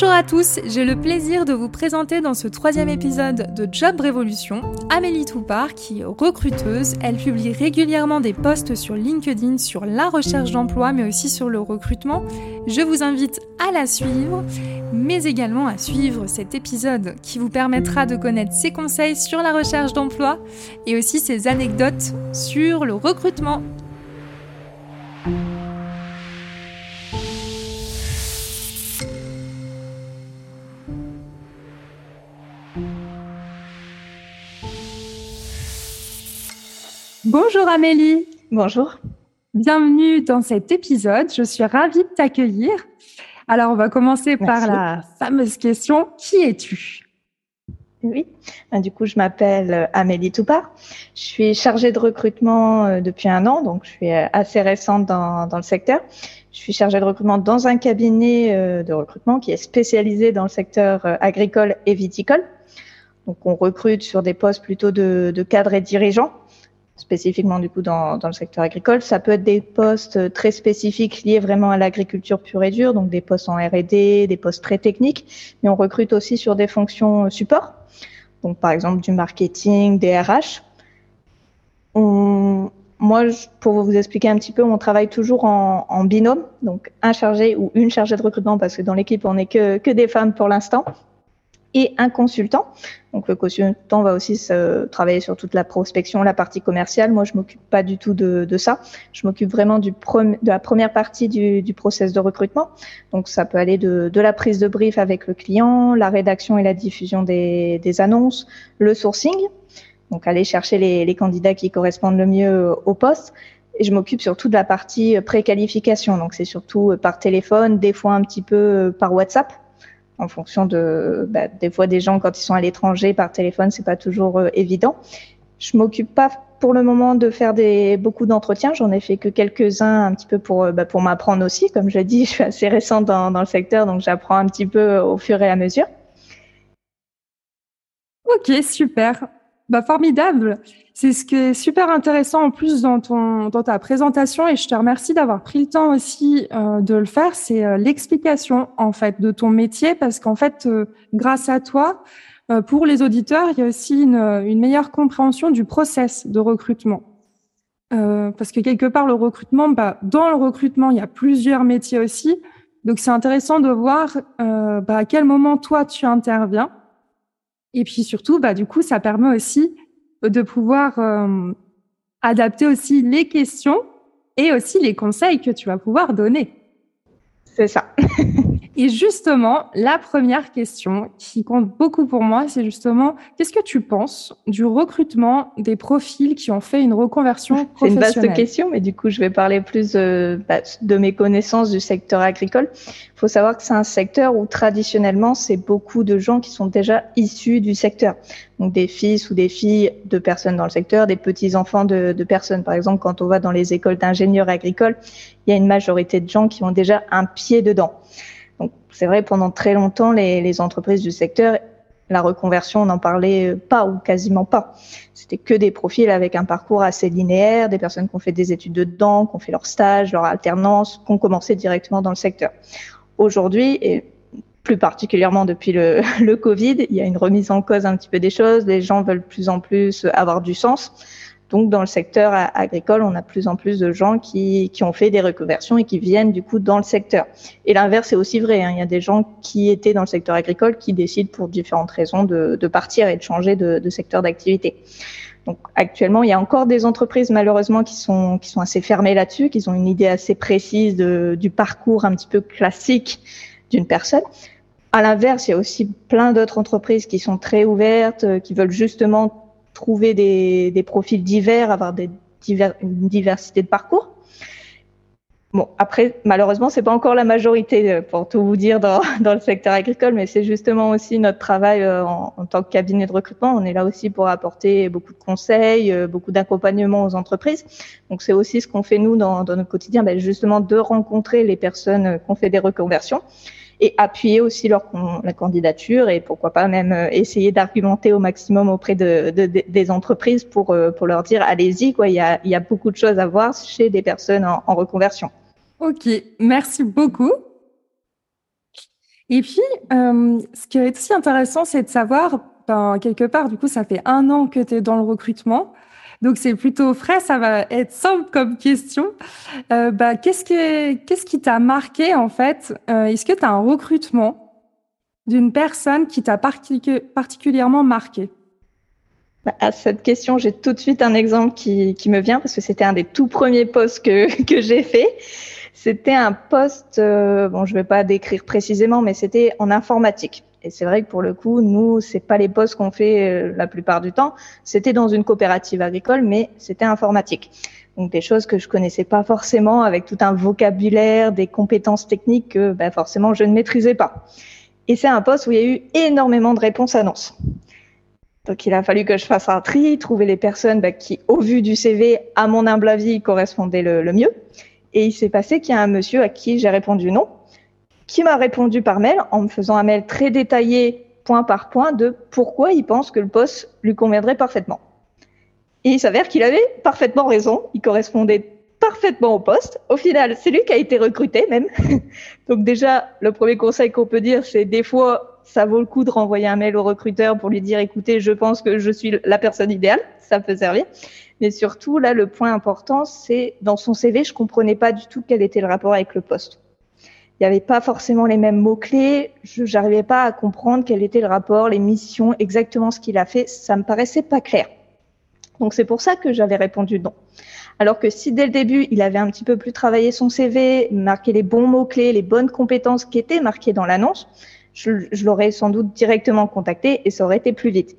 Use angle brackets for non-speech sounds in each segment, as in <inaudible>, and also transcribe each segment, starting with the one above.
Bonjour à tous, j'ai le plaisir de vous présenter dans ce troisième épisode de Job Révolution Amélie Toupard qui est recruteuse. Elle publie régulièrement des posts sur LinkedIn sur la recherche d'emploi mais aussi sur le recrutement. Je vous invite à la suivre mais également à suivre cet épisode qui vous permettra de connaître ses conseils sur la recherche d'emploi et aussi ses anecdotes sur le recrutement. Bonjour Amélie. Bonjour. Bienvenue dans cet épisode. Je suis ravie de t'accueillir. Alors, on va commencer par la fameuse question qui es-tu? Oui, ben, du coup, je m'appelle euh, Amélie Toupard. Je suis chargée de recrutement euh, depuis un an, donc je suis euh, assez récente dans, dans le secteur. Je suis chargée de recrutement dans un cabinet de recrutement qui est spécialisé dans le secteur agricole et viticole. Donc, on recrute sur des postes plutôt de, de cadres et dirigeants spécifiquement du coup dans, dans, le secteur agricole. Ça peut être des postes très spécifiques liés vraiment à l'agriculture pure et dure, donc des postes en R&D, des postes très techniques, mais on recrute aussi sur des fonctions support, donc par exemple du marketing, des RH. On, moi, pour vous expliquer un petit peu, on travaille toujours en, en, binôme, donc un chargé ou une chargée de recrutement, parce que dans l'équipe, on n'est que, que des femmes pour l'instant et un consultant. Donc le consultant va aussi se travailler sur toute la prospection, la partie commerciale. Moi, je m'occupe pas du tout de, de ça. Je m'occupe vraiment du de la première partie du, du, process de recrutement. Donc ça peut aller de, de, la prise de brief avec le client, la rédaction et la diffusion des, des annonces, le sourcing. Donc aller chercher les, les candidats qui correspondent le mieux au poste. Et je m'occupe surtout de la partie préqualification. Donc c'est surtout par téléphone, des fois un petit peu par WhatsApp en fonction de bah, des fois des gens quand ils sont à l'étranger par téléphone, c'est pas toujours euh, évident. Je m'occupe pas pour le moment de faire beaucoup d'entretiens. J'en ai fait que quelques-uns un petit peu pour euh, bah, pour m'apprendre aussi. Comme je dis, <laughs> je suis assez récente dans le secteur, donc j'apprends un petit peu au fur et à mesure. Ok, super. Bah, formidable. C'est ce qui est super intéressant en plus dans ton dans ta présentation et je te remercie d'avoir pris le temps aussi euh, de le faire. C'est euh, l'explication en fait de ton métier parce qu'en fait, euh, grâce à toi, euh, pour les auditeurs, il y a aussi une, une meilleure compréhension du process de recrutement. parce que quelque part, le recrutement, bah, dans le recrutement, il y a plusieurs métiers aussi. Donc, c'est intéressant de voir bah, à quel moment toi tu interviens et puis surtout, bah, du coup, ça permet aussi de pouvoir euh, adapter aussi les questions et aussi les conseils que tu vas pouvoir donner. C'est ça. <laughs> Et justement, la première question qui compte beaucoup pour moi, c'est justement, qu'est-ce que tu penses du recrutement des profils qui ont fait une reconversion professionnelle C'est une vaste question, mais du coup, je vais parler plus euh, bah, de mes connaissances du secteur agricole. Il faut savoir que c'est un secteur où traditionnellement, c'est beaucoup de gens qui sont déjà issus du secteur. Donc des fils ou des filles de personnes dans le secteur, des petits-enfants de, de personnes. Par exemple, quand on va dans les écoles d'ingénieurs agricoles, il y a une majorité de gens qui ont déjà un pied dedans. Donc c'est vrai, pendant très longtemps, les, les, entreprises du secteur, la reconversion, on n'en parlait pas ou quasiment pas. C'était que des profils avec un parcours assez linéaire, des personnes qui ont fait des études dedans, qui ont fait leur stage, leur alternance, qui ont commencé directement dans le secteur. Aujourd'hui, et plus particulièrement depuis le, <laughs> le Covid, il y a une remise en cause un petit peu des choses. Les gens veulent plus en plus avoir du sens. Donc, dans le secteur agricole, on a plus en plus de gens qui, qui ont fait des reconversions et qui viennent du coup dans le secteur. Et l'inverse est aussi vrai. Hein. Il y a des gens qui étaient dans le secteur agricole qui décident pour différentes raisons de, de partir et de changer de, de secteur d'activité. Donc actuellement, il y a encore des entreprises malheureusement qui sont qui sont assez fermées là-dessus, qui ont une idée assez précise de, du parcours un petit peu classique d'une personne. À l'inverse, il y a aussi plein d'autres entreprises qui sont très ouvertes, euh, qui veulent justement trouver des, profils divers, avoir une diversité de parcours. Bon, après, malheureusement, c'est pas encore la majorité, euh, pour tout vous dire, dans, <laughs> le secteur agricole, mais c'est justement aussi notre travail euh, en, tant que cabinet de recrutement. On est là aussi pour apporter beaucoup de conseils, euh, beaucoup d'accompagnement aux entreprises. Donc, c'est aussi ce qu'on fait nous dans, notre quotidien, ben, justement de rencontrer les personnes qui ont fait des reconversions et appuyer aussi leur la candidature et pourquoi pas même essayer d'argumenter au maximum auprès de, de, des entreprises pour pour leur dire allez-y il y a y a beaucoup de choses à voir chez des personnes en, en reconversion. Ok, merci beaucoup. Et puis, euh, ce qui est aussi intéressant, c'est de savoir, ben, quelque part, du coup, ça fait un an que tu es dans le recrutement. Donc, c'est plutôt frais, ça va être simple comme question. Euh, bah, qu'est-ce, que, qu'est-ce qui t'a marqué, en fait euh, Est-ce que tu as un recrutement d'une personne qui t'a particulièrement marqué? Bah, à cette question, j'ai tout de suite un exemple qui, qui me vient parce que c'était un des tout premiers postes que, <laughs> que j'ai fait. C'était un poste, euh, bon, je vais pas décrire précisément, mais c'était en informatique. Et c'est vrai que pour le coup, nous, c'est pas les postes qu'on fait euh, la plupart du temps. C'était dans une coopérative agricole, mais c'était informatique. Donc des choses que je connaissais pas forcément, avec tout un vocabulaire, des compétences techniques que bah, forcément je ne maîtrisais pas. Et c'est un poste où il y a eu énormément de réponses annonces. Donc il a fallu que je fasse un tri, trouver les personnes bah, qui, au vu du CV, à mon humble avis, correspondaient le mieux. Et il s'est passé qu'il y a un monsieur à qui j'ai répondu non, qui m'a répondu par mail en me faisant un mail très détaillé, point par point, de pourquoi il pense que le poste lui conviendrait parfaitement. Et il s'avère qu'il avait parfaitement raison, il correspondait parfaitement au poste. Au final, c'est lui qui a été recruté même. <laughs> Donc déjà, le premier conseil qu'on peut dire, c'est des fois, ça vaut le coup de renvoyer un mail au recruteur pour lui dire, écoutez, je pense que je suis la personne idéale, ça peut servir. Mais surtout, là, le point important, c'est dans son CV, je comprenais pas du tout quel était le rapport avec le poste. Il n'y avait pas forcément les mêmes mots-clés. Je n'arrivais pas à comprendre quel était le rapport, les missions, exactement ce qu'il a fait. Ça me paraissait pas clair. Donc c'est pour ça que j'avais répondu non. Alors que si dès le début, il avait un petit peu plus travaillé son CV, marqué les bons mots-clés, les bonnes compétences qui étaient marquées dans l'annonce, je, je l'aurais sans doute directement contacté et ça aurait été plus vite.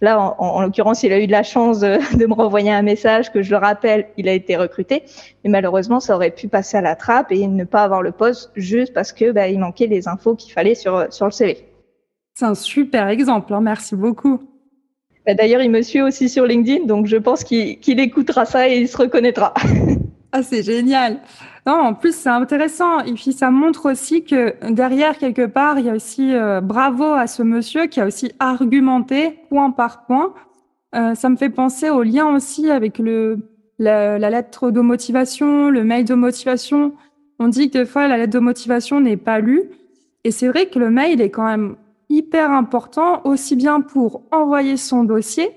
Là, en, en l'occurrence, il a eu de la chance de, <laughs> de, me renvoyer un message que je le rappelle, il a été recruté. Mais malheureusement, ça aurait pu passer à la trappe et ne pas avoir le poste juste parce que bah, il manquait les infos qu'il fallait sur, sur le CV. C'est un super exemple, hein, merci beaucoup. Bah, D'ailleurs, il me suit aussi sur LinkedIn, donc je pense qu'il qu écoutera ça et il se reconnaîtra. <laughs> ah, c'est génial. Non, en plus, c'est intéressant. Et puis, ça montre aussi que derrière, quelque part, il y a aussi euh, bravo à ce monsieur qui a aussi argumenté point par point. Euh, ça me fait penser au lien aussi avec le, la, la, lettre de motivation, le mail de motivation. On dit que des fois, la lettre de motivation n'est pas lue. Et c'est vrai que le mail est quand même hyper important, aussi bien pour envoyer son dossier,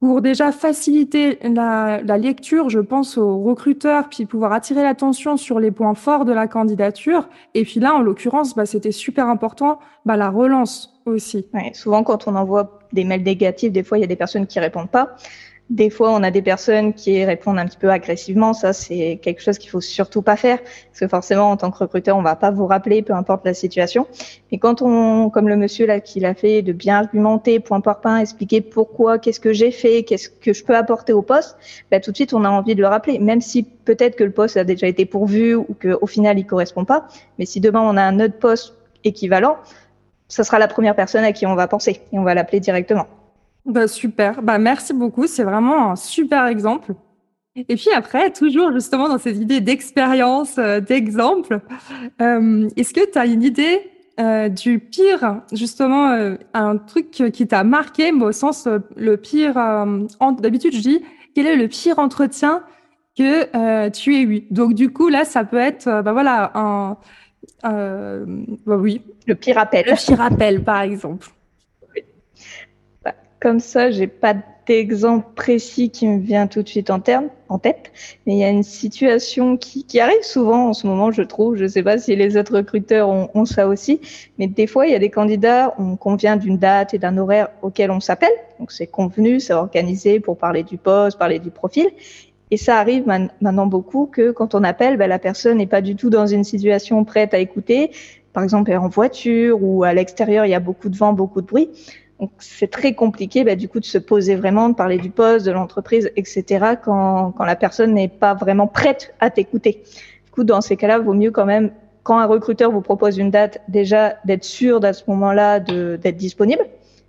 pour déjà faciliter la, la, lecture, je pense aux recruteurs, puis pouvoir attirer l'attention sur les points forts de la candidature. Et puis là, en l'occurrence, bah, c'était super important, bah, la relance aussi. Souvent, quand on envoie des mails négatifs, des fois, il y a des personnes qui répondent pas. Des fois, on a des personnes qui répondent un petit peu agressivement. Ça, c'est quelque chose qu'il faut surtout pas faire, parce que forcément, en tant que recruteur, on va pas vous rappeler, peu importe la situation. Mais quand on, comme le monsieur là qui l'a fait, de bien argumenter, point par point, expliquer pourquoi, qu'est-ce que j'ai fait, qu'est-ce que je peux apporter au poste, bah, tout de suite, on a envie de le rappeler, même si peut-être que le poste a déjà été pourvu ou qu'au final, il correspond pas. Mais si demain on a un autre poste équivalent, ça sera la première personne à qui on va penser et on va l'appeler directement. Bah, super, bah, merci beaucoup, c'est vraiment un super exemple. Et puis après, toujours justement dans ces idées d'expérience, euh, d'exemple, euh, est-ce que tu as une idée euh, du pire, justement, un truc qui t'a marqué, mais au sens le pire, d'habitude je dis, quel est le pire entretien que tu aies eu? Donc du coup, là, ça peut être, bah voilà, un... bah oui. Le pire appel. Le pire appel, par exemple comme ça, j'ai pas d'exemple précis qui me vient tout de suite en, terme, en tête, mais il y a une situation qui, qui, arrive souvent en ce moment, je trouve. Je sais pas si les autres recruteurs ont, ont ça aussi, mais des fois, il y a des candidats, on convient d'une date et d'un horaire auquel on s'appelle. Donc, c'est convenu, c'est organisé pour parler du poste, parler du profil. Et ça arrive maintenant beaucoup que quand on appelle, ben, la personne n'est pas du tout dans une situation prête à écouter. Par exemple, elle est en voiture ou à l'extérieur, il y a beaucoup de vent, beaucoup de bruit. Donc c'est très compliqué bah, du coup de se poser vraiment, de parler du poste, de l'entreprise, etc. quand, quand la personne n'est pas vraiment prête à t'écouter. Du coup, dans ces cas-là, vaut mieux quand même, quand un recruteur vous propose une date, déjà d'être sûr à ce moment-là d'être disponible,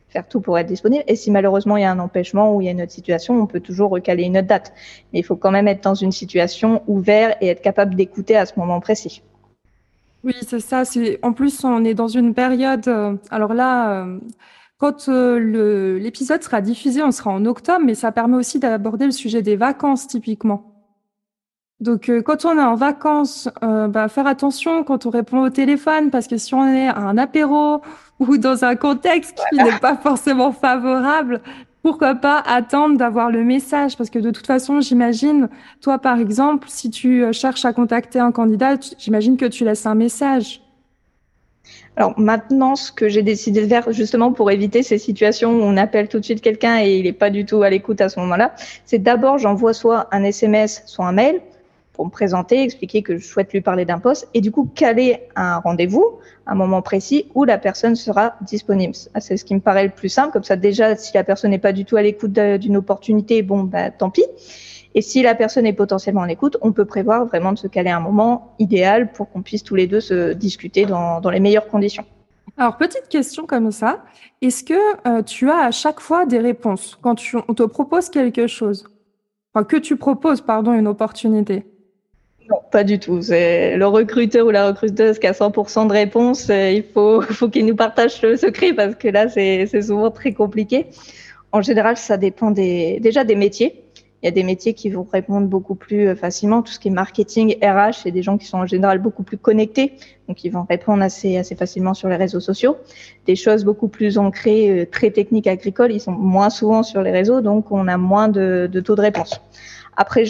faire tout pour être disponible. Et si malheureusement il y a un empêchement ou il y a une autre situation, on peut toujours recaler une autre date. Mais il faut quand même être dans une situation ouverte et être capable d'écouter à ce moment précis. Oui, c'est ça. En plus on est dans une période. Euh, alors là. Euh, quand euh, l'épisode sera diffusé, on sera en octobre, mais ça permet aussi d'aborder le sujet des vacances typiquement. Donc, euh, quand on est en vacances, euh, bah, faire attention quand on répond au téléphone, parce que si on est à un apéro <laughs> ou dans un contexte qui n'est pas forcément favorable, pourquoi pas attendre d'avoir le message? Parce que de toute façon, j'imagine, toi par exemple, si tu cherches à contacter un candidat, j'imagine que tu laisses un message. Alors maintenant, ce que j'ai décidé de faire justement pour éviter ces situations où on appelle tout de suite quelqu'un et il n'est pas du tout à l'écoute à ce moment-là, c'est d'abord j'envoie soit un SMS, soit un mail pour me présenter, expliquer que je souhaite lui parler d'un poste et du coup caler un rendez-vous, un moment précis où la personne sera disponible. C'est ce qui me paraît le plus simple. Comme ça, déjà, si la personne n'est pas du tout à l'écoute d'une opportunité, bon, bah, tant pis. Et si la personne est potentiellement en écoute, on peut prévoir vraiment de se caler un moment idéal pour qu'on puisse tous les deux se discuter dans, les meilleures conditions. Alors, petite question comme ça. Est-ce que euh, tu as à chaque fois des réponses quand on te propose quelque chose? Enfin, que tu proposes, pardon, une opportunité? Non, pas du tout. C'est le recruteur ou la recruteuse qui a 100% de réponses. Euh, il faut, <laughs> faut qu'il nous partage le secret parce que là, c'est souvent très compliqué. En général, ça dépend des, déjà des métiers. Il y a des métiers qui vont répondre beaucoup plus euh, facilement. Tout ce qui est marketing, RH, c'est des gens qui sont en général beaucoup plus connectés, donc ils vont répondre assez, facilement sur les réseaux sociaux. Des choses beaucoup plus ancrées, euh, très techniques, agricoles, ils sont moins souvent sur les réseaux, donc on a moins de, de taux de réponse. Après,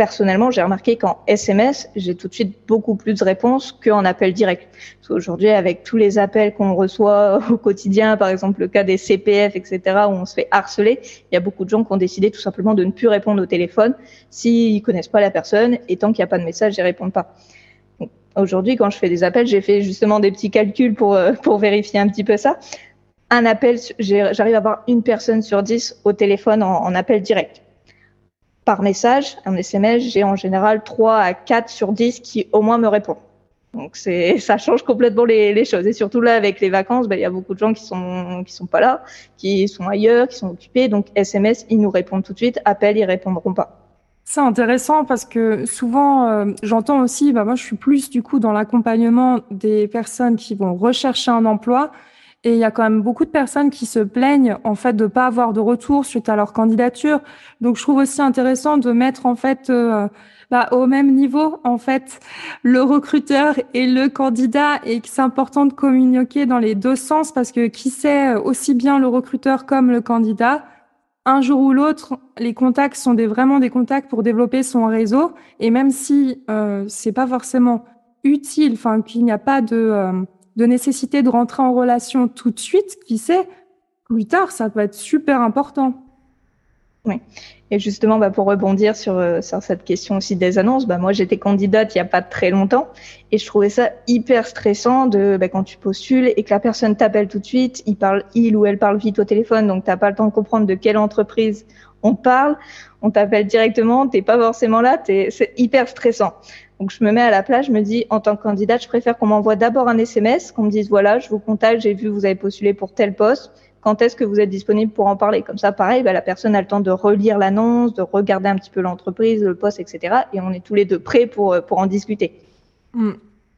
personnellement, j'ai remarqué qu'en SMS, j'ai tout de suite beaucoup plus de réponses qu'en appel direct. Aujourd'hui, avec tous les appels qu'on reçoit au quotidien, par exemple le cas des CPF, etc., où on se fait harceler, il y a beaucoup de gens qui ont décidé tout simplement de ne plus répondre au téléphone s'ils connaissent pas la personne et tant qu'il n'y a pas de message, ils répondent pas. Aujourd'hui, quand je fais des appels, j'ai fait justement des petits calculs pour, euh, pour vérifier un petit peu ça. Un appel, j'arrive à avoir une personne sur dix au téléphone en appel direct par message, un SMS, j'ai en général 3 à 4 sur 10 qui au moins me répondent. Donc c'est <laughs> ça change complètement les, choses et surtout là avec les vacances, ben, il y a beaucoup de gens qui sont qui sont pas là, qui sont ailleurs, qui sont occupés. Donc SMS, ils nous répondent tout de suite, appel, ils répondront pas. C'est intéressant parce que souvent euh, j'entends aussi, bah moi je suis plus du coup dans l'accompagnement des personnes qui vont rechercher un emploi et il y a quand même beaucoup de personnes qui se plaignent en fait de pas avoir de retour suite à leur candidature. Donc je trouve aussi intéressant de mettre en fait euh, bah, au même niveau en fait le recruteur et le candidat et que c'est important de communiquer dans les deux sens parce que qui sait aussi bien le recruteur comme le candidat un jour ou l'autre, les contacts sont des, vraiment des contacts pour développer son réseau. Et même si euh, c'est pas forcément utile, enfin qu'il n'y a pas de euh, de nécessité de rentrer en relation tout de suite, qui sait, plus tard, ça peut être super important. Oui. Et justement, bah, pour rebondir sur, euh, sur, cette question aussi des annonces, bah, moi j'étais candidate il n'y a pas très longtemps et je trouvais ça hyper stressant de bah, quand tu postules et que la personne t'appelle tout de suite, il parle, il ou elle parle vite au téléphone, donc t'as pas le temps de comprendre de quelle entreprise on parle, on t'appelle directement, t'es pas forcément là, c'est hyper stressant. Donc je me mets à la place, je me dis en tant que candidate, je préfère qu'on m'envoie d'abord un SMS, qu'on me dise voilà, je vous contacte, j'ai vu vous avez postulé pour tel poste, quand est-ce que vous êtes disponible pour en parler? Comme ça, pareil, bah, la personne a le temps de relire l'annonce, de regarder un petit peu l'entreprise, le poste, etc. Et on est tous les deux prêts pour, euh, pour en discuter. Hmm.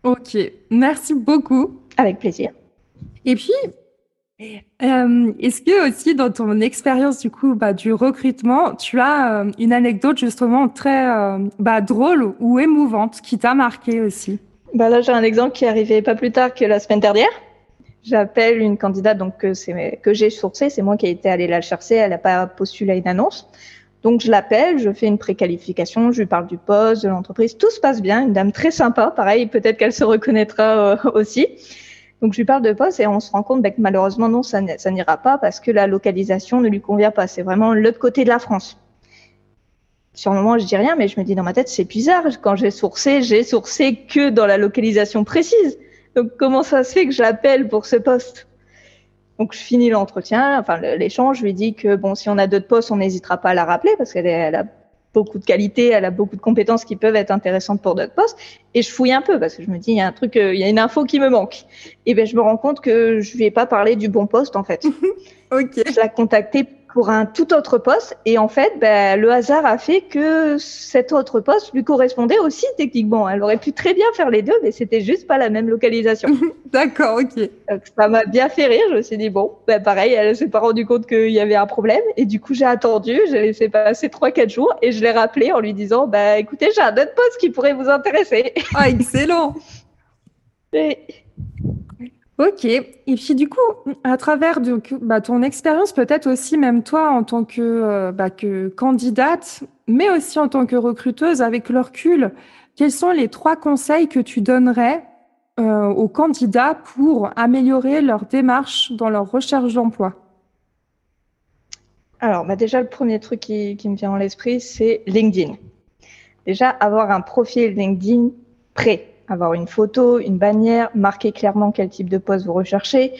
Ok, merci beaucoup. Avec plaisir. Et puis, euh, est-ce que aussi dans ton expérience du coup bah, du recrutement, tu as euh, une anecdote justement très euh, bah, drôle ou émouvante qui t'a marqué aussi? Bah Là, j'ai un exemple qui est arrivé pas plus tard que la semaine dernière. J'appelle une candidate donc que que j'ai sourcée, c'est moi qui ai été allée la chercher, elle n'a pas postulé à une annonce. Donc je l'appelle, je fais une préqualification, je lui parle du poste, de l'entreprise, tout se passe bien, une dame très sympa, pareil, peut-être qu'elle se reconnaîtra aussi. Donc je lui parle de poste et on se rend compte bah, que malheureusement non, ça, n'ira pas parce que la localisation ne lui convient pas. C'est vraiment l'autre côté de la France. Sur le moment, je dis rien, mais je me dis dans ma tête, c'est bizarre. Quand j'ai sourcé, j'ai sourcé que dans la localisation précise. Donc comment ça se fait que j'appelle pour ce poste? Donc je finis l'entretien, enfin l'échange, je lui dis que bon, si on a d'autres postes, on n'hésitera pas à la rappeler parce qu'elle a beaucoup de qualités, elle a beaucoup de compétences qui peuvent être intéressantes pour d'autres postes. Et je fouille un peu parce que je me dis il y a un truc, euh, il y a une info qui me manque. Et ben je me rends compte que je lui ai pas parlé du bon poste en fait. <laughs> ok. Je l'ai contacté pour un tout autre poste. Et en fait, ben, le hasard a fait que cet autre poste lui correspondait aussi techniquement. Elle aurait pu très bien faire les deux, mais c'était juste pas la même localisation. <laughs> D'accord, ok. ça m'a bien fait rire. Je me suis dit, bon, ben, pareil, elle s'est pas rendue compte qu'il y avait un problème. Et du coup, j'ai attendu, j'ai laissé passer trois, quatre jours et je l'ai rappelé en lui disant, bah, écoutez, j'ai un autre poste qui pourrait vous intéresser. Ah, excellent. <laughs> et... Ok. Et puis du coup, à travers bah, ton expérience, peut-être aussi même toi en tant que, euh, bah, que candidate, mais aussi en tant que recruteuse, avec le recul, quels sont les trois conseils que tu donnerais euh, aux candidats pour améliorer leur démarche dans leur recherche d'emploi? Alors, bah déjà, le premier truc qui, qui me vient en l'esprit, c'est LinkedIn. Déjà, avoir un profil LinkedIn prêt avoir une photo, une bannière, marquer clairement quel type de poste vous recherchez,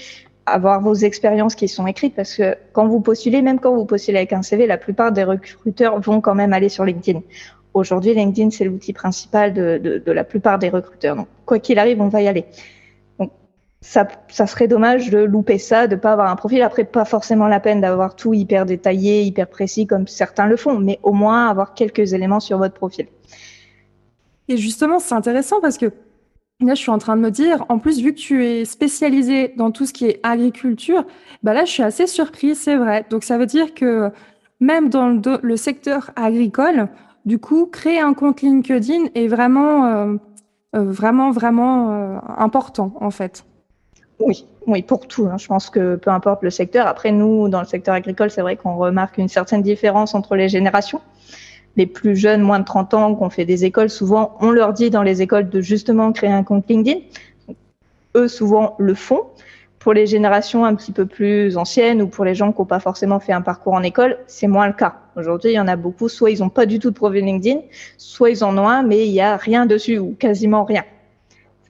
avoir vos expériences qui sont écrites parce que quand vous postulez, même quand vous postulez avec un CV, la plupart des recruteurs vont quand même aller sur LinkedIn. Aujourd'hui, LinkedIn, c'est l'outil principal de, la plupart des recruteurs. Donc, quoi qu'il arrive, on va y aller. Donc, ça, serait dommage de louper ça, de pas avoir un profil. Après, pas forcément la peine d'avoir tout hyper détaillé, hyper précis comme certains le font, mais au moins avoir quelques éléments sur votre profil. Et justement, c'est intéressant parce que là, je suis en train de me dire, en plus, vu que tu es spécialisé dans tout ce qui est agriculture, bah là, je suis assez surprise, c'est vrai. Donc, ça veut dire que même dans le, secteur agricole, du coup, créer un compte LinkedIn est vraiment, euh, euh, vraiment, vraiment euh, important, en fait. Oui, oui, pour tout. Hein. Je pense que peu importe le secteur. Après, nous, dans le secteur agricole, c'est vrai qu'on remarque une certaine différence entre les générations les plus jeunes, moins de 30 ans, qui ont fait des écoles, souvent, on leur dit dans les écoles de justement créer un compte LinkedIn. Eux, souvent, le font. Pour les générations un petit peu plus anciennes ou pour les gens qui n'ont pas forcément fait un parcours en école, c'est moins le cas. Aujourd'hui, il y en a beaucoup, soit ils n'ont pas du tout de profil LinkedIn, soit ils en ont un, mais il n'y a rien dessus ou quasiment rien.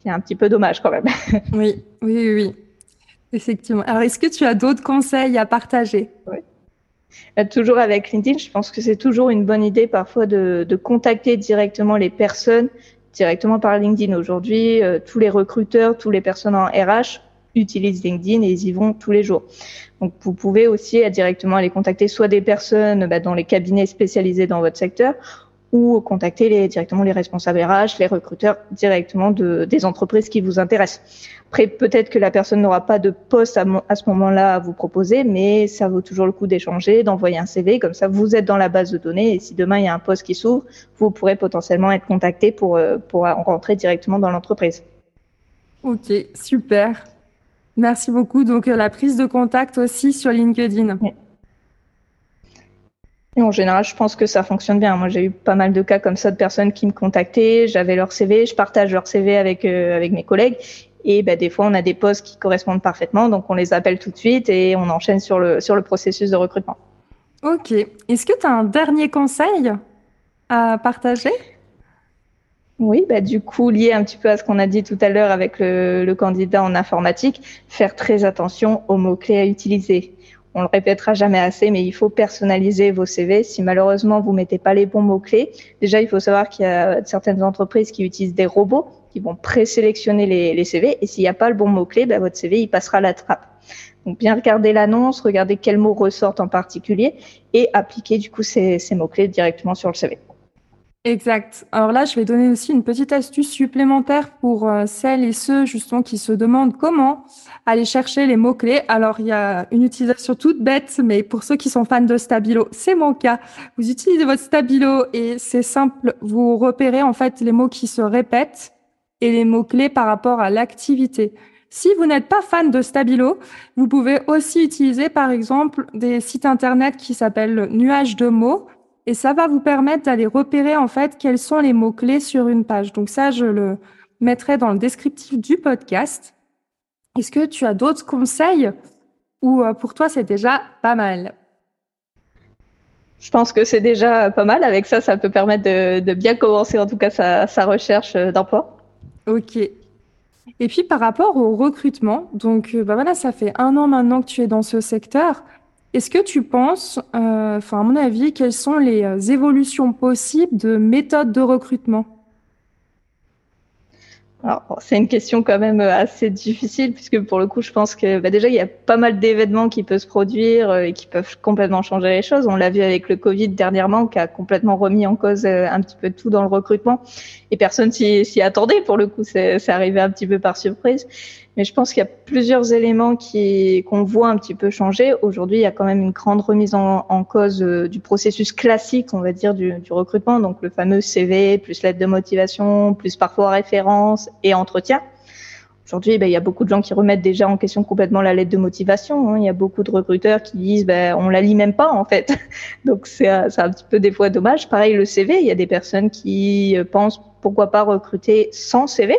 C'est un petit peu dommage quand même. Oui, oui, oui. Effectivement. Alors, est-ce que tu as d'autres conseils à partager? Oui. Euh, toujours avec LinkedIn, je pense que c'est toujours une bonne idée parfois de, de, contacter directement les personnes directement par LinkedIn. Aujourd'hui, euh, tous les recruteurs, tous les personnes en RH utilisent LinkedIn et ils y vont tous les jours. Donc, vous pouvez aussi directement aller contacter soit des personnes bah, dans les cabinets spécialisés dans votre secteur ou contacter les, directement les responsables RH, les recruteurs directement de, des entreprises qui vous intéressent. Après, peut-être que la personne n'aura pas de poste à, à ce moment-là à vous proposer, mais ça vaut toujours le coup d'échanger, d'envoyer un CV, comme ça vous êtes dans la base de données et si demain il y a un poste qui s'ouvre, vous pourrez potentiellement être contacté pour, euh, pour rentrer directement dans l'entreprise. Ok, super. Merci beaucoup. Donc la prise de contact aussi sur LinkedIn. Et en général, je pense que ça fonctionne bien. Moi, j'ai eu pas mal de cas comme ça de personnes qui me contactaient. J'avais leur CV, je partage leur CV avec euh, avec mes collègues. Et ben, des fois, on a des postes qui correspondent parfaitement, donc on les appelle tout de suite et on enchaîne sur le sur le processus de recrutement. Ok. Est-ce que tu as un dernier conseil à partager? Oui, bah, du coup, lié un petit peu à ce qu'on a dit tout à l'heure avec le, le, candidat en informatique, faire très attention aux mots-clés à utiliser on le répétera jamais assez, mais il faut personnaliser vos CV. Si malheureusement vous mettez pas les bons mots clés, déjà il faut savoir qu'il y a certaines entreprises qui utilisent des robots qui vont présélectionner les, CV, et s'il n'y a pas le bon mot clé, ben, votre CV il passera la trappe. Donc bien regarder l'annonce, regarder quels mots ressortent en particulier, et appliquer du coup ces, ces mots clés directement sur le CV. Exact. Alors là, je vais donner aussi une petite astuce supplémentaire pour euh, celles et ceux justement qui se demandent comment aller chercher les mots-clés. Alors, il y a une utilisation toute bête, mais pour ceux qui sont fans de Stabilo, c'est mon cas. Vous utilisez votre Stabilo et c'est simple, vous repérez en fait les mots qui se répètent et les mots-clés par rapport à l'activité. Si vous n'êtes pas fan de Stabilo, vous pouvez aussi utiliser par exemple des sites internet qui s'appellent Nuage de mots et ça va vous permettre d'aller repérer en fait quels sont les mots-clés sur une page. Donc ça, je le mettrai dans le descriptif du podcast. Est-ce que tu as d'autres conseils ou euh, pour toi c'est déjà pas mal? Je pense que c'est déjà pas mal. Avec ça, ça peut permettre de, bien commencer en tout cas sa, sa recherche d'emploi. Ok, et puis par rapport au recrutement, donc euh, bah voilà, ça fait un an maintenant que tu es dans ce secteur. Est-ce que tu penses, euh, enfin à mon avis, quelles sont les euh, évolutions possibles de méthodes de recrutement? Alors, c'est une question quand même euh, assez difficile puisque pour le coup, je pense que bah, déjà il y a pas mal d'événements qui peuvent se produire et qui peuvent complètement changer les choses. On l'a vu avec le Covid dernièrement, qui a complètement remis en cause un petit peu tout dans le recrutement et personne s'y attendait. Pour le coup, c'est arrivé un petit peu par surprise. Mais je pense qu'il y a plusieurs éléments qui qu'on voit un petit peu changer. Aujourd'hui, il y a quand même une grande remise en, cause euh, du processus classique, on va dire, du, du, recrutement. Donc le fameux CV, plus lettre de motivation, plus parfois référence et entretien. Aujourd'hui, ben, il y a beaucoup de gens qui remettent déjà en question complètement la lettre de motivation. Hein. Il y a beaucoup de recruteurs qui disent ben, on la lit même pas en fait. <laughs> Donc c'est un petit peu des fois dommage. Pareil le CV, il y a des personnes qui euh, pensent pourquoi pas recruter sans CV.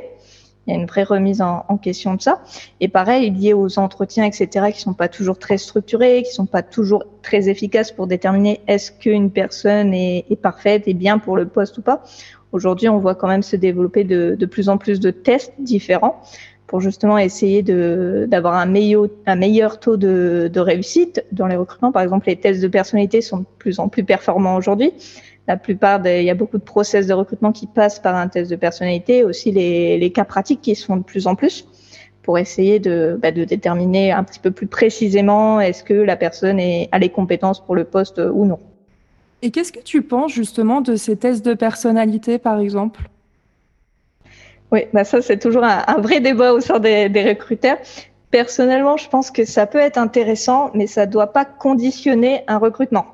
Il y a une vraie remise en, question de ça. Et pareil, lié aux entretiens, etc., qui sont pas toujours très structurés, qui sont pas toujours très efficaces pour déterminer est-ce qu'une personne est, parfaite et bien pour le poste ou pas. Aujourd'hui, on voit quand même se développer de, de plus en plus de tests différents pour justement essayer d'avoir un meilleur, un meilleur taux de, de réussite dans les recrutements. Par exemple, les tests de personnalité sont de plus en plus performants aujourd'hui la plupart des, il y a beaucoup de process de recrutement qui passent par un test de personnalité, aussi les, les cas pratiques qui se font de plus en plus pour essayer de, bah, de déterminer un petit peu plus précisément est-ce que la personne est, a les compétences pour le poste ou non. Et qu'est-ce que tu penses justement de ces tests de personnalité, par exemple? Oui, bah ça c'est toujours un, un, vrai débat au sein des, des recruteurs. Personnellement, je pense que ça peut être intéressant, mais ça ne doit pas conditionner un recrutement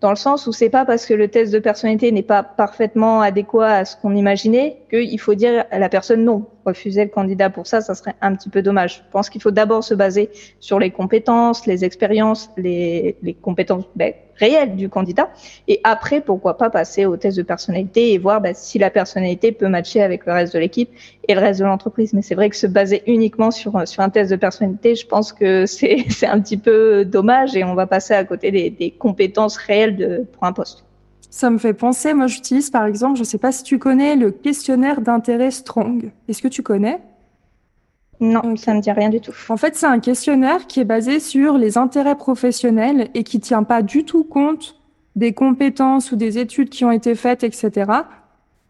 dans le sens où c'est pas parce que le test de personnalité n'est pas parfaitement adéquat à ce qu'on imaginait qu'il faut dire à la personne non. Refuser le candidat pour ça, ça serait un petit peu dommage. Je pense qu'il faut d'abord se baser sur les compétences, les expériences, les, les compétences ben, réelles du candidat, et après, pourquoi pas passer au test de personnalité et voir ben, si la personnalité peut matcher avec le reste de l'équipe et le reste de l'entreprise. Mais c'est vrai que se baser uniquement sur, sur un test de personnalité, je pense que <laughs> c'est un petit peu dommage et on va passer à côté des, des compétences réelles de, pour un poste. Ça me fait penser, moi j'utilise par exemple, je ne sais pas si tu connais le questionnaire d'intérêt Strong. Est-ce que tu connais? Non, ça ne me dit rien du tout. En fait, c'est un questionnaire qui est basé sur les intérêts professionnels et qui tient pas du tout compte des compétences ou des études qui ont été faites, etc.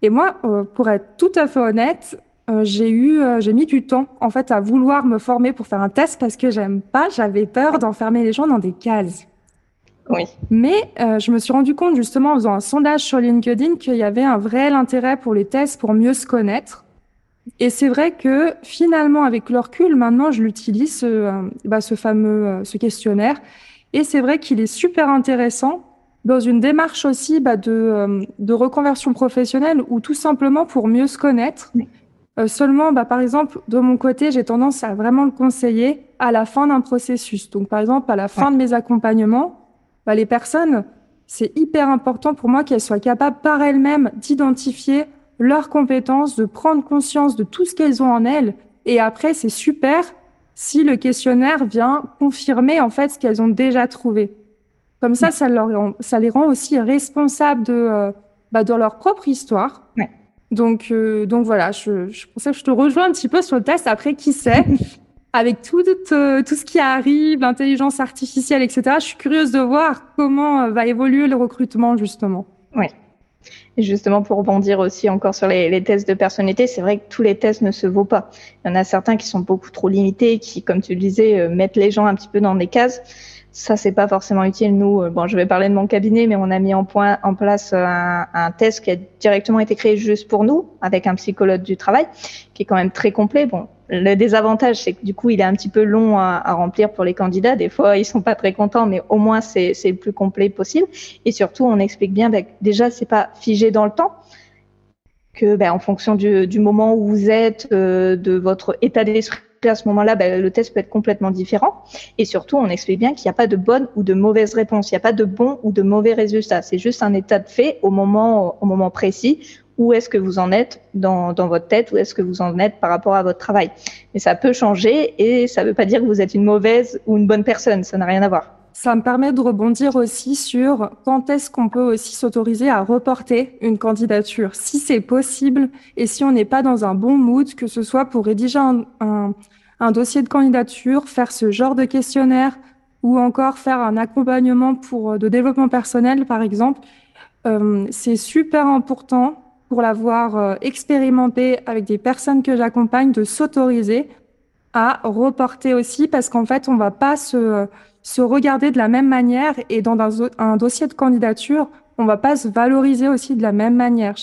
Et moi, euh, pour être tout à fait honnête, euh, j'ai eu, euh, j'ai mis du temps en fait à vouloir me former pour faire un test parce que j'aime pas, j'avais peur d'enfermer les gens dans des cases. Oui. Mais euh, je me suis rendu compte justement en faisant un sondage sur LinkedIn qu'il y avait un réel intérêt pour les tests pour mieux se connaître. Et c'est vrai que finalement, avec le recul, maintenant, je l'utilise, ce, euh, bah, ce fameux euh, ce questionnaire. Et c'est vrai qu'il est super intéressant dans une démarche aussi bah, de, de reconversion professionnelle ou tout simplement pour mieux se connaître. seulement, bah, par exemple, de mon côté, j'ai tendance à vraiment le conseiller à la fin d'un processus. Donc, par exemple, à la fin de mes accompagnements, bah, les personnes, c'est hyper important pour moi qu'elles soient capables par elles-mêmes d'identifier leurs compétences, de prendre conscience de tout ce qu'elles ont en elles. Et après, c'est super si le questionnaire vient confirmer en fait ce qu'elles ont déjà trouvé. Comme ça, ça, leur, ça les rend aussi responsables de, euh, bah, de leur propre histoire. Donc, euh, donc voilà, je, je pensais que je te rejoins un petit peu sur le test. Après, qui sait? <laughs> avec tout, euh, tout, ce qui arrive, l'intelligence artificielle, etc. Je suis curieuse de voir comment euh, va évoluer le recrutement, justement. Oui. Et justement, pour rebondir aussi encore sur les, les tests de personnalité, c'est vrai que tous les tests ne se vaut pas. Il y en a certains qui sont beaucoup trop limités, qui, comme tu le disais, euh, mettent les gens un petit peu dans des cases. Ça, c'est pas forcément utile. Nous, bon, je vais parler de mon cabinet, mais on a mis en, point, en place un, un, test qui a directement été créé juste pour nous, avec un psychologue du travail, qui est quand même très complet. Bon, le désavantage, c'est que du coup, il est un petit peu long à, remplir pour les candidats. Des fois, ils sont pas très contents, mais au moins, c'est le plus complet possible. Et surtout, on explique bien, ben, déjà, c'est pas figé dans le temps, que ben, en fonction du, du, moment où vous êtes, euh, de votre état d'esprit à ce moment-là, ben, le test peut être complètement différent. Et surtout, on explique bien qu'il n'y a pas de bonne ou de mauvaise réponse. Il n'y a pas de bon ou de mauvais résultat. C'est juste un état de fait au moment, au moment précis. Où est-ce que vous en êtes dans, dans votre tête Où est-ce que vous en êtes par rapport à votre travail Mais ça peut changer et ça ne veut pas dire que vous êtes une mauvaise ou une bonne personne. Ça n'a rien à voir. Ça me permet de rebondir aussi sur quand est-ce qu'on peut aussi s'autoriser à reporter une candidature, si c'est possible et si on n'est pas dans un bon mood, que ce soit pour rédiger un, un, dossier de candidature, faire ce genre de questionnaire ou encore faire un accompagnement pour de développement personnel, par exemple. Euh, c'est super important pour l'avoir euh, expérimenté avec des personnes que j'accompagne de s'autoriser à reporter aussi parce qu'en fait, on va pas se regarder de la même manière et dans un, dossier de candidature, on va pas se valoriser aussi de la même manière.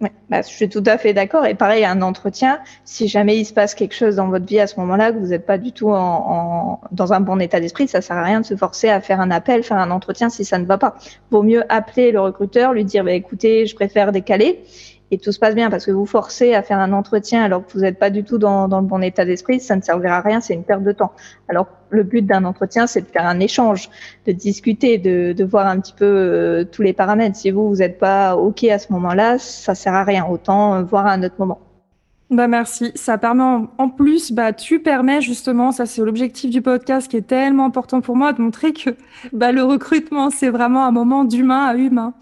Bah, je suis tout à fait d'accord. Et pareil, un entretien, si jamais il se passe quelque chose dans votre vie à ce moment-là, que vous n'êtes pas du tout en, dans un bon état d'esprit, ça sert à rien de se forcer à faire un appel, faire un entretien si ça ne va pas. Vaut mieux appeler le recruteur, lui dire, bah, écoutez, je préfère décaler et tout se passe bien parce que vous forcez à faire un entretien alors que vous n'êtes pas du tout dans, dans le bon état d'esprit, ça ne servira à rien, c'est une perte de temps. Alors le but d'un entretien, c'est de faire un échange, de discuter, de, de voir un petit peu euh, tous les paramètres. Si vous vous n'êtes pas ok à ce moment-là, ça sert à rien. Autant euh, voir à un autre moment. Bah merci. Ça permet en, plus, bah tu permets justement, ça c'est l'objectif du podcast qui est tellement important pour moi, de montrer que bah, le recrutement c'est vraiment un moment d'humain à humain.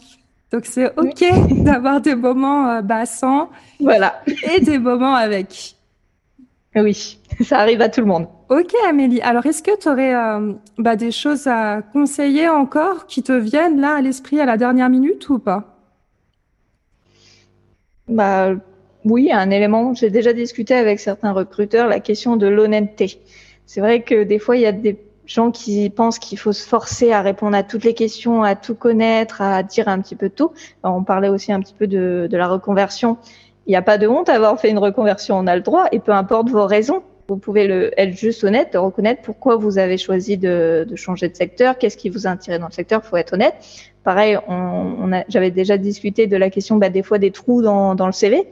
Donc c'est ok <laughs> d'avoir des moments euh, sans voilà. et des moments avec. Oui, ça arrive à tout le monde. Ok Amélie, alors est-ce que tu aurais euh, bah, des choses à conseiller encore qui te viennent là à l'esprit à la dernière minute ou pas? Bah, Oui, un élément, j'ai déjà discuté avec certains recruteurs, la question de l'honnêteté. C'est vrai que des fois, il y a des gens qui pensent qu'il faut se forcer à répondre à toutes les questions, à tout connaître, à dire un petit peu tout. on parlait aussi un petit peu de, la reconversion. Il n'y a pas de honte à avoir fait une reconversion, on a le droit, et peu importe vos raisons, vous pouvez le, être juste honnête, de reconnaître pourquoi vous avez choisi de, changer de secteur, qu'est-ce qui vous a attiré dans le secteur, faut être honnête. Pareil, j'avais déjà discuté de la question bah, des fois des trous dans le CV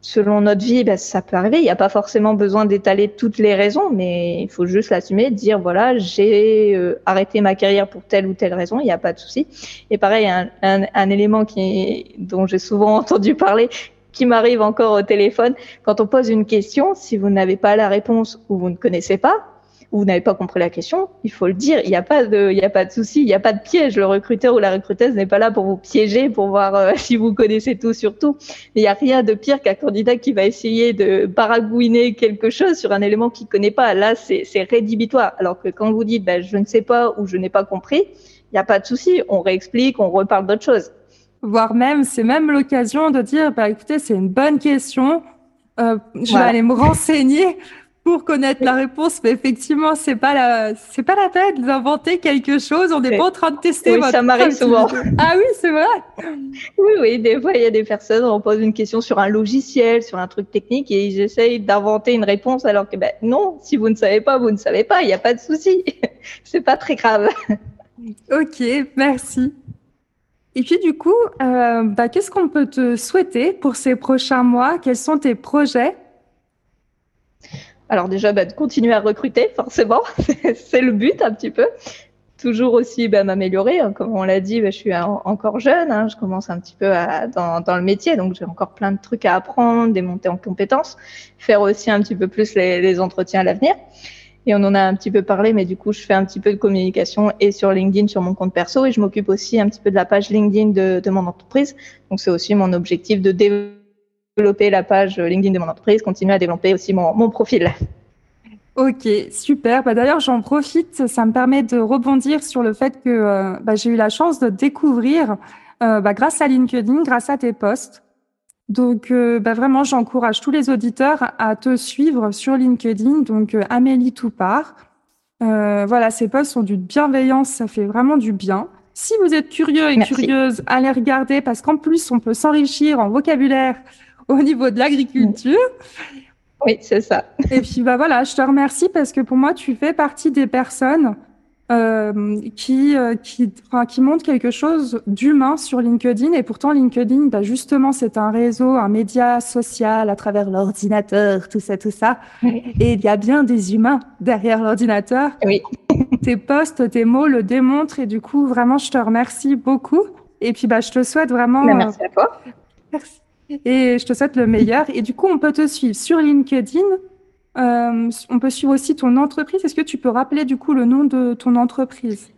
selon notre vie, ben, ça peut arriver. Il n'y a pas forcément besoin d'étaler toutes les raisons, mais il faut juste l'assumer, dire voilà, j'ai euh, arrêté ma carrière pour telle ou telle raison, il n'y a pas de souci. Et pareil, un, un, un élément qui, dont j'ai souvent <laughs> entendu parler, qui m'arrive encore au téléphone, quand on pose une question, si vous n'avez pas la réponse ou vous ne connaissez pas, vous n'avez pas compris la question, il faut le dire. Il n'y a pas de, il n'y a pas de souci, il n'y a pas de piège. Le recruteur ou la recruteuse n'est pas là pour vous piéger, pour voir euh, <laughs> si vous connaissez tout sur tout. Il n'y a rien de pire qu'un candidat qui va essayer de baragouiner quelque chose sur un élément qu'il connaît pas. Là, c'est rédhibitoire. Alors que quand vous dites, ben, je ne sais pas ou je n'ai pas compris, il n'y a pas de souci. On réexplique, on reparle d'autre chose. Voire même, c'est même l'occasion de dire, bah, écoutez, c'est une bonne question. Euh, je vais aller me <laughs> renseigner pour connaître la réponse, mais effectivement, c'est pas la, c'est pas la peine d'inventer quelque chose. On n'est pas en train de tester. Oui, ça m'arrive souvent. <laughs> Ah oui, c'est vrai. Oui, oui. Des fois, il y a des personnes, on pose une question sur un logiciel, sur un truc technique, et ils essayent d'inventer une réponse, alors que ben non, si vous ne savez pas, vous ne savez pas. Il n'y a pas de souci. <laughs> c'est pas très grave. Ok, merci. Et puis du coup, euh, bah, qu'est-ce qu'on peut te souhaiter pour ces prochains mois? Quels sont tes projets? Alors déjà, bah, de continuer à recruter, forcément, <laughs> c'est le but un petit peu. Toujours aussi bah, m'améliorer. Hein. Comme on l'a dit, bah, je suis encore jeune, hein. je commence un petit peu à, dans, dans, le métier, donc j'ai encore plein de trucs à apprendre, des montées en compétences, faire aussi un petit peu plus les, les entretiens à l'avenir. Et on en a un petit peu parlé, mais du coup, je fais un petit peu de communication et sur LinkedIn, sur mon compte perso, et je m'occupe aussi un petit peu de la page LinkedIn de, de mon entreprise. Donc, c'est aussi mon objectif de développer développer la page LinkedIn de mon entreprise, continuer à développer aussi mon, mon profil. Ok, super. Bah, D'ailleurs, j'en profite, ça me permet de rebondir sur le fait que euh, bah, j'ai eu la chance de découvrir, euh, bah, grâce à LinkedIn, grâce à tes posts. Donc, euh, bah, vraiment, j'encourage tous les auditeurs à te suivre sur LinkedIn. Donc, Amélie Toupard. voilà, ces posts sont d'une bienveillance, ça fait vraiment du bien. Si vous êtes curieux et curieuse, allez regarder parce qu'en plus, on peut s'enrichir en vocabulaire au niveau de l'agriculture. Oui, c'est ça. Et puis bah voilà, je te remercie parce que pour moi, tu fais partie des personnes euh, qui, euh, qui, enfin, qui montre quelque chose d'humain sur LinkedIn. Et pourtant, LinkedIn, bah, justement, c'est un réseau, un média social à travers l'ordinateur, tout ça, tout ça. Et il y a bien des humains derrière l'ordinateur. Oui. tes posts, tes mots le démontrent. Et du coup, vraiment, je te remercie beaucoup. Et puis, bah, je te souhaite vraiment. Bah, merci à toi. Merci. Et je te souhaite le meilleur. Et du coup, on peut te suivre sur LinkedIn. Euh, on peut suivre aussi ton entreprise. Est-ce que tu peux rappeler du coup le nom de ton entreprise?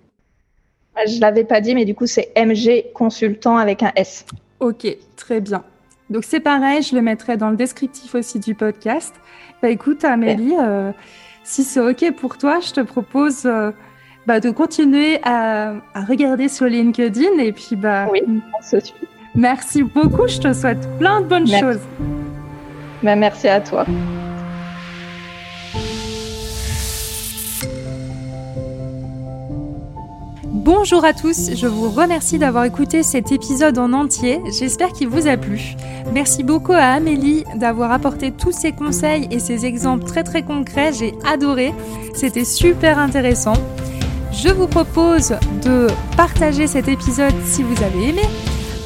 Je l'avais pas dit, mais du coup c'est MG Consultant avec un S. Ok, très bien. Donc c'est pareil, je le mettrai dans le descriptif aussi du podcast. Bah écoute Amélie, euh, si c'est ok pour toi, je te propose euh, bah, de continuer à, regarder sur LinkedIn et puis bah. Oui, Merci beaucoup, je te souhaite plein de bonnes choses. Bah, merci à toi. Bonjour à tous, je vous remercie d'avoir écouté cet épisode en entier, j'espère qu'il vous a plu. Merci beaucoup à Amélie d'avoir apporté tous ses conseils et ses exemples très très concrets, j'ai adoré, c'était super intéressant. Je vous propose de partager cet épisode si vous avez aimé,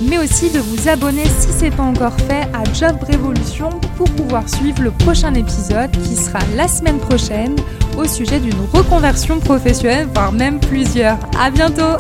mais aussi de vous abonner si ce n'est pas encore fait à Job Révolution pour pouvoir suivre le prochain épisode qui sera la semaine prochaine au sujet d'une reconversion professionnelle, voire même plusieurs. À bientôt!